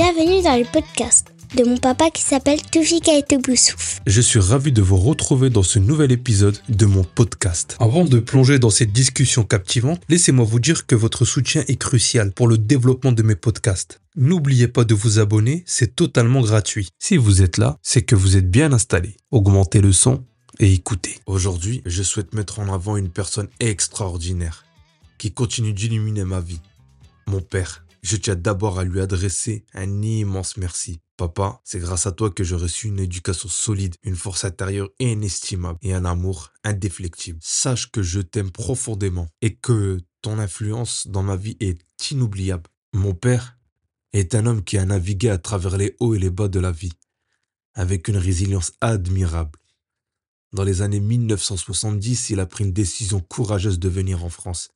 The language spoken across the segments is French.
dans le podcast de mon papa qui s'appelle Toufika et Boussouf. Je suis ravi de vous retrouver dans ce nouvel épisode de mon podcast. Avant de plonger dans cette discussion captivante, laissez-moi vous dire que votre soutien est crucial pour le développement de mes podcasts. N'oubliez pas de vous abonner, c'est totalement gratuit. Si vous êtes là, c'est que vous êtes bien installé. Augmentez le son et écoutez. Aujourd'hui, je souhaite mettre en avant une personne extraordinaire qui continue d'illuminer ma vie. Mon père. Je tiens d'abord à lui adresser un immense merci. Papa, c'est grâce à toi que j'ai reçu une éducation solide, une force intérieure inestimable et un amour indéflectible. Sache que je t'aime profondément et que ton influence dans ma vie est inoubliable. Mon père est un homme qui a navigué à travers les hauts et les bas de la vie, avec une résilience admirable. Dans les années 1970, il a pris une décision courageuse de venir en France.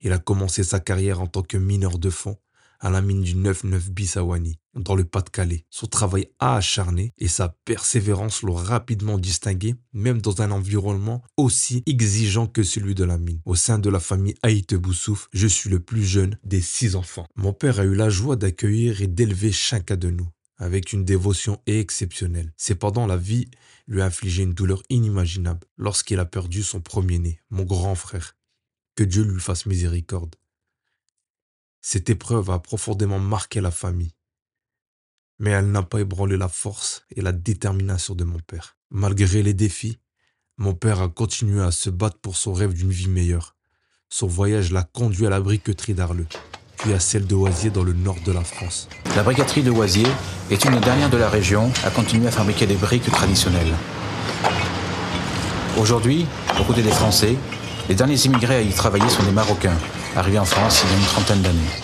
Il a commencé sa carrière en tant que mineur de fond à la mine du 9-9 Bissawani, dans le Pas-de-Calais. Son travail acharné et sa persévérance l'ont rapidement distingué, même dans un environnement aussi exigeant que celui de la mine. Au sein de la famille Haïte Boussouf, je suis le plus jeune des six enfants. Mon père a eu la joie d'accueillir et d'élever chacun de nous avec une dévotion exceptionnelle. Cependant, la vie lui a infligé une douleur inimaginable lorsqu'il a perdu son premier-né, mon grand frère. Que Dieu lui fasse miséricorde. Cette épreuve a profondément marqué la famille. Mais elle n'a pas ébranlé la force et la détermination de mon père. Malgré les défis, mon père a continué à se battre pour son rêve d'une vie meilleure. Son voyage l'a conduit à la briqueterie d'Arleux, puis à celle de Oisier dans le nord de la France. La briqueterie de Oisier est une des dernières de la région à continuer à fabriquer des briques traditionnelles. Aujourd'hui, aux côtés des Français, les derniers immigrés à y travailler sont des Marocains, arrivés en France il y a une trentaine d'années.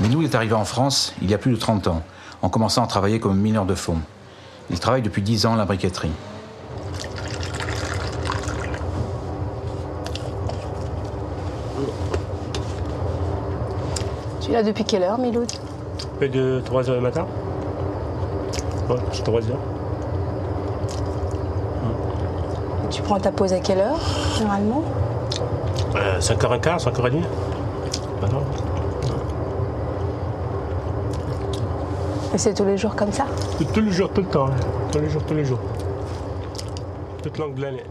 Minou est arrivé en France il y a plus de 30 ans, en commençant à travailler comme mineur de fond. Il travaille depuis 10 ans à la briqueterie. Tu es là depuis quelle heure, Miloud? Peu de 3 heures du matin. Ouais, c'est 3 heures. Tu prends ta pause à quelle heure, généralement? Euh, 5h15, 5h30. Voilà. Et c'est tous les jours comme ça Tous les jours, tout le temps. hein. Tous les jours, tous les jours. Toute longue de l'année.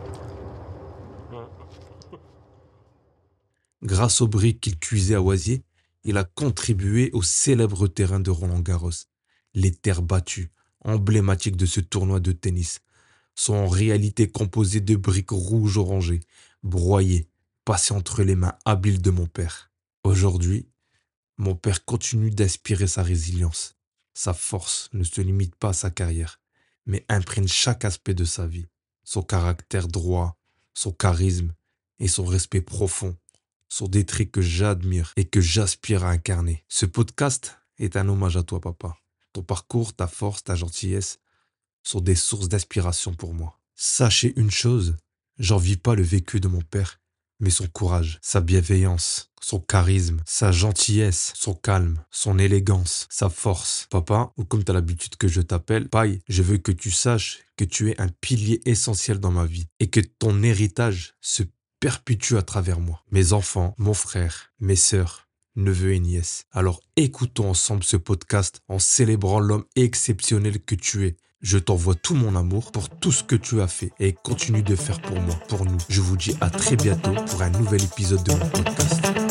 Grâce aux briques qu'il cuisait à Oisier, il a contribué au célèbre terrain de Roland Garros. Les terres battues, emblématiques de ce tournoi de tennis, sont en réalité composées de briques rouges orangées, broyées, passées entre les mains habiles de mon père. Aujourd'hui, mon père continue d'inspirer sa résilience. Sa force ne se limite pas à sa carrière, mais imprègne chaque aspect de sa vie. Son caractère droit, son charisme et son respect profond sont des traits que j'admire et que j'aspire à incarner. Ce podcast est un hommage à toi, papa. Ton parcours, ta force, ta gentillesse sont des sources d'inspiration pour moi. Sachez une chose, j'envie pas le vécu de mon père, mais son courage, sa bienveillance, son charisme, sa gentillesse, son calme, son élégance, sa force. Papa, ou comme tu as l'habitude que je t'appelle, Paille, je veux que tu saches que tu es un pilier essentiel dans ma vie et que ton héritage se perpétue à travers moi. Mes enfants, mon frère, mes sœurs, neveux et nièces. Alors écoutons ensemble ce podcast en célébrant l'homme exceptionnel que tu es. Je t'envoie tout mon amour pour tout ce que tu as fait et continue de faire pour moi, pour nous. Je vous dis à très bientôt pour un nouvel épisode de mon podcast.